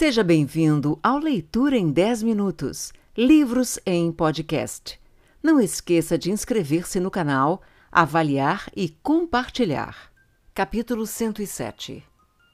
Seja bem-vindo ao Leitura em 10 Minutos Livros em Podcast. Não esqueça de inscrever-se no canal, avaliar e compartilhar. Capítulo 107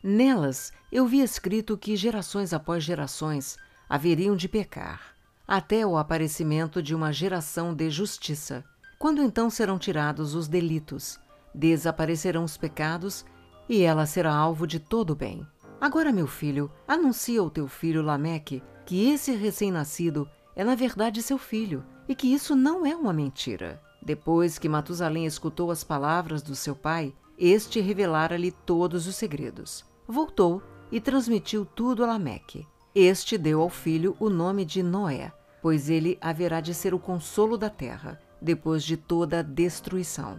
Nelas eu vi escrito que gerações após gerações haveriam de pecar, até o aparecimento de uma geração de justiça. Quando então serão tirados os delitos, desaparecerão os pecados e ela será alvo de todo o bem. Agora, meu filho, anuncia ao teu filho Lameque que esse recém-nascido é na verdade seu filho e que isso não é uma mentira. Depois que Matusalém escutou as palavras do seu pai, este revelara-lhe todos os segredos. Voltou e transmitiu tudo a Lameque. Este deu ao filho o nome de Noé, pois ele haverá de ser o consolo da terra, depois de toda a destruição.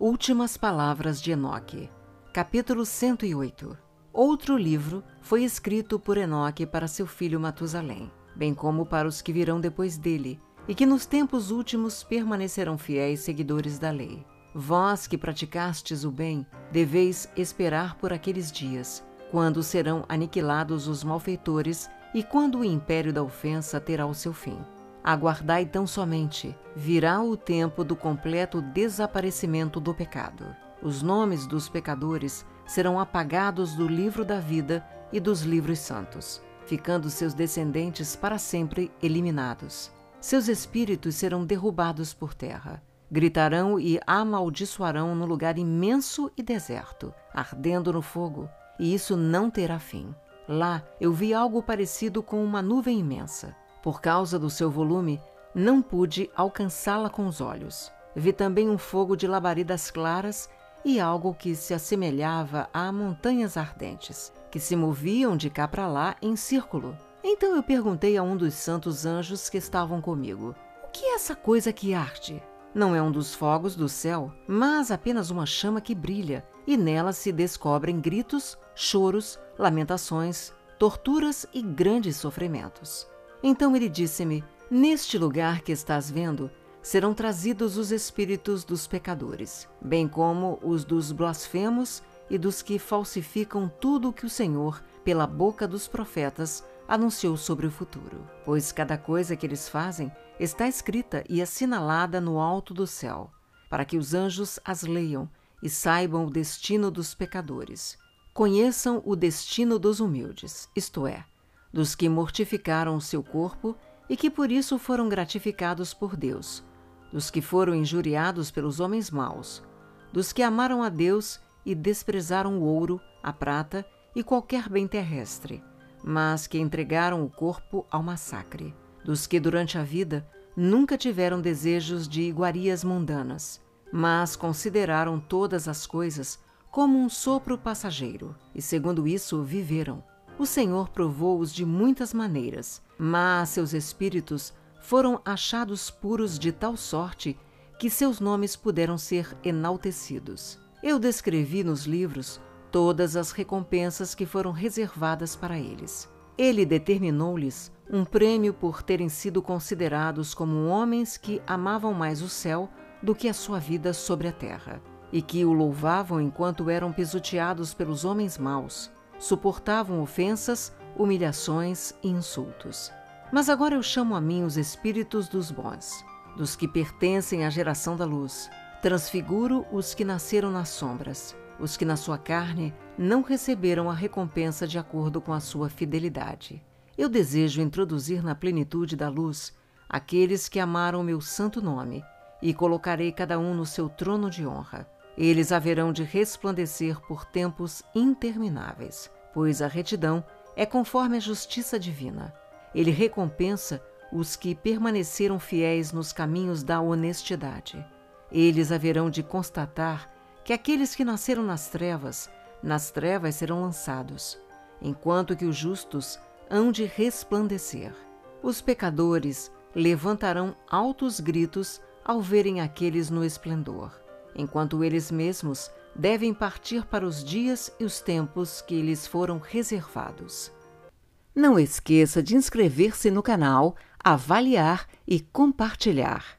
Últimas palavras de Enoque. Capítulo 108 Outro livro foi escrito por Enoque para seu filho Matusalém, bem como para os que virão depois dele, e que nos tempos últimos permanecerão fiéis seguidores da lei. Vós que praticastes o bem, deveis esperar por aqueles dias, quando serão aniquilados os malfeitores e quando o império da ofensa terá o seu fim. Aguardai tão somente, virá o tempo do completo desaparecimento do pecado. Os nomes dos pecadores serão apagados do livro da vida e dos livros santos, ficando seus descendentes para sempre eliminados. Seus espíritos serão derrubados por terra. Gritarão e amaldiçoarão no lugar imenso e deserto, ardendo no fogo, e isso não terá fim. Lá eu vi algo parecido com uma nuvem imensa. Por causa do seu volume, não pude alcançá-la com os olhos. Vi também um fogo de labaredas claras e algo que se assemelhava a montanhas ardentes, que se moviam de cá para lá em círculo. Então eu perguntei a um dos santos anjos que estavam comigo: O que é essa coisa que arde? Não é um dos fogos do céu, mas apenas uma chama que brilha, e nela se descobrem gritos, choros, lamentações, torturas e grandes sofrimentos. Então ele disse-me: Neste lugar que estás vendo, serão trazidos os espíritos dos pecadores, bem como os dos blasfemos e dos que falsificam tudo o que o Senhor, pela boca dos profetas, anunciou sobre o futuro. Pois cada coisa que eles fazem está escrita e assinalada no alto do céu, para que os anjos as leiam e saibam o destino dos pecadores. Conheçam o destino dos humildes, isto é, dos que mortificaram o seu corpo e que por isso foram gratificados por Deus dos que foram injuriados pelos homens maus, dos que amaram a Deus e desprezaram o ouro, a prata e qualquer bem terrestre, mas que entregaram o corpo ao massacre, dos que durante a vida nunca tiveram desejos de iguarias mundanas, mas consideraram todas as coisas como um sopro passageiro, e segundo isso viveram. O Senhor provou-os de muitas maneiras, mas seus espíritos foram achados puros de tal sorte que seus nomes puderam ser enaltecidos. Eu descrevi nos livros todas as recompensas que foram reservadas para eles. Ele determinou-lhes um prêmio por terem sido considerados como homens que amavam mais o céu do que a sua vida sobre a terra, e que o louvavam enquanto eram pisoteados pelos homens maus, suportavam ofensas, humilhações e insultos. Mas agora eu chamo a mim os espíritos dos bons, dos que pertencem à geração da luz. Transfiguro os que nasceram nas sombras, os que na sua carne não receberam a recompensa de acordo com a sua fidelidade. Eu desejo introduzir na plenitude da luz aqueles que amaram meu santo nome, e colocarei cada um no seu trono de honra. Eles haverão de resplandecer por tempos intermináveis, pois a retidão é conforme a justiça divina. Ele recompensa os que permaneceram fiéis nos caminhos da honestidade. Eles haverão de constatar que aqueles que nasceram nas trevas, nas trevas serão lançados, enquanto que os justos hão de resplandecer. Os pecadores levantarão altos gritos ao verem aqueles no esplendor, enquanto eles mesmos devem partir para os dias e os tempos que lhes foram reservados. Não esqueça de inscrever-se no canal, avaliar e compartilhar.